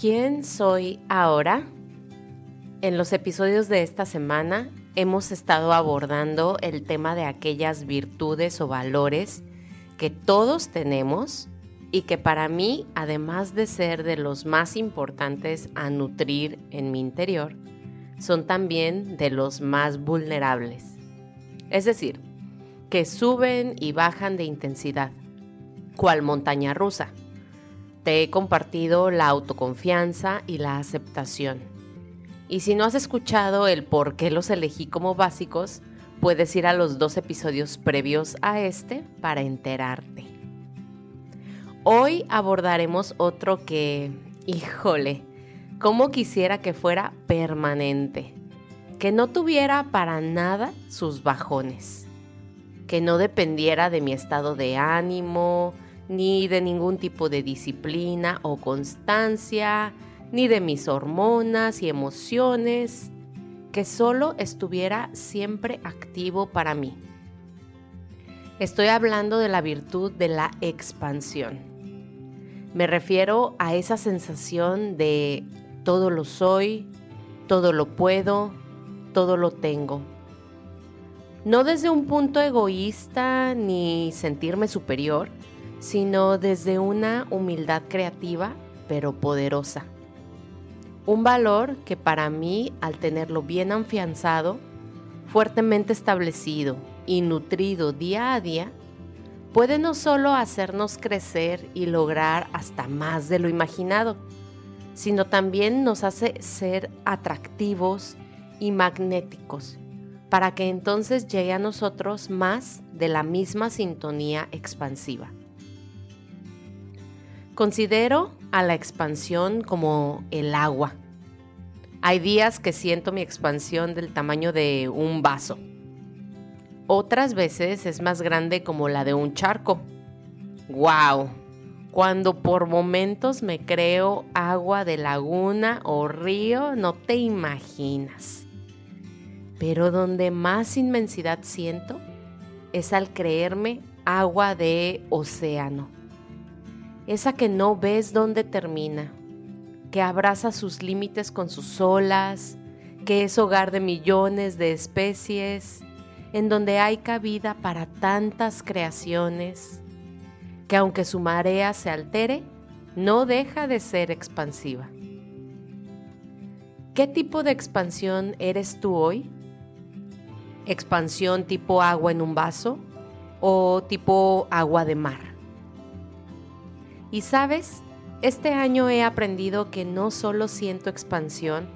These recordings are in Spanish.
¿Quién soy ahora? En los episodios de esta semana hemos estado abordando el tema de aquellas virtudes o valores que todos tenemos y que para mí, además de ser de los más importantes a nutrir en mi interior, son también de los más vulnerables. Es decir, que suben y bajan de intensidad, cual montaña rusa he compartido la autoconfianza y la aceptación. Y si no has escuchado el por qué los elegí como básicos, puedes ir a los dos episodios previos a este para enterarte. Hoy abordaremos otro que, híjole, como quisiera que fuera permanente, que no tuviera para nada sus bajones, que no dependiera de mi estado de ánimo, ni de ningún tipo de disciplina o constancia, ni de mis hormonas y emociones, que solo estuviera siempre activo para mí. Estoy hablando de la virtud de la expansión. Me refiero a esa sensación de todo lo soy, todo lo puedo, todo lo tengo. No desde un punto egoísta ni sentirme superior, sino desde una humildad creativa pero poderosa. Un valor que para mí, al tenerlo bien afianzado, fuertemente establecido y nutrido día a día, puede no solo hacernos crecer y lograr hasta más de lo imaginado, sino también nos hace ser atractivos y magnéticos, para que entonces llegue a nosotros más de la misma sintonía expansiva. Considero a la expansión como el agua. Hay días que siento mi expansión del tamaño de un vaso. Otras veces es más grande como la de un charco. ¡Wow! Cuando por momentos me creo agua de laguna o río, no te imaginas. Pero donde más inmensidad siento es al creerme agua de océano esa que no ves dónde termina, que abraza sus límites con sus olas, que es hogar de millones de especies, en donde hay cabida para tantas creaciones, que aunque su marea se altere, no deja de ser expansiva. ¿Qué tipo de expansión eres tú hoy? ¿Expansión tipo agua en un vaso o tipo agua de mar? Y sabes, este año he aprendido que no solo siento expansión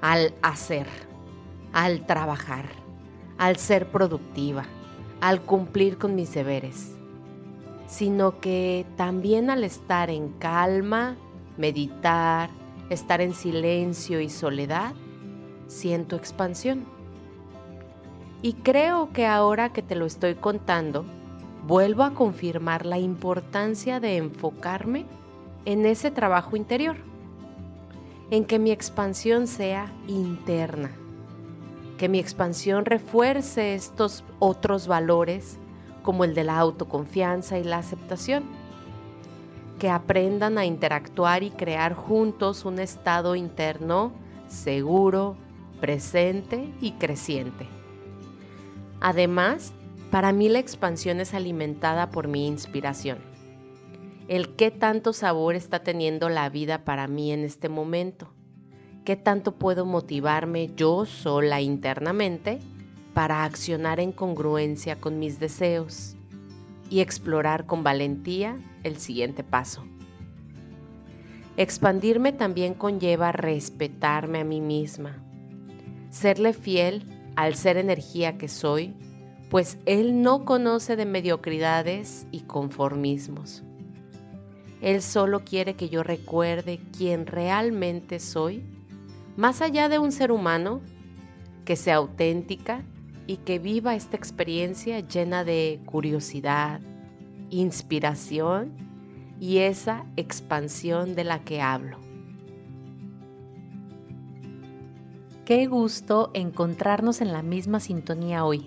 al hacer, al trabajar, al ser productiva, al cumplir con mis deberes, sino que también al estar en calma, meditar, estar en silencio y soledad, siento expansión. Y creo que ahora que te lo estoy contando, vuelvo a confirmar la importancia de enfocarme en ese trabajo interior, en que mi expansión sea interna, que mi expansión refuerce estos otros valores como el de la autoconfianza y la aceptación, que aprendan a interactuar y crear juntos un estado interno seguro, presente y creciente. Además, para mí la expansión es alimentada por mi inspiración. El qué tanto sabor está teniendo la vida para mí en este momento. Qué tanto puedo motivarme yo sola internamente para accionar en congruencia con mis deseos y explorar con valentía el siguiente paso. Expandirme también conlleva respetarme a mí misma, serle fiel al ser energía que soy pues Él no conoce de mediocridades y conformismos. Él solo quiere que yo recuerde quién realmente soy, más allá de un ser humano, que sea auténtica y que viva esta experiencia llena de curiosidad, inspiración y esa expansión de la que hablo. Qué gusto encontrarnos en la misma sintonía hoy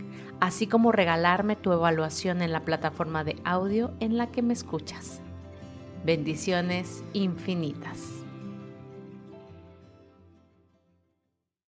así como regalarme tu evaluación en la plataforma de audio en la que me escuchas. Bendiciones infinitas.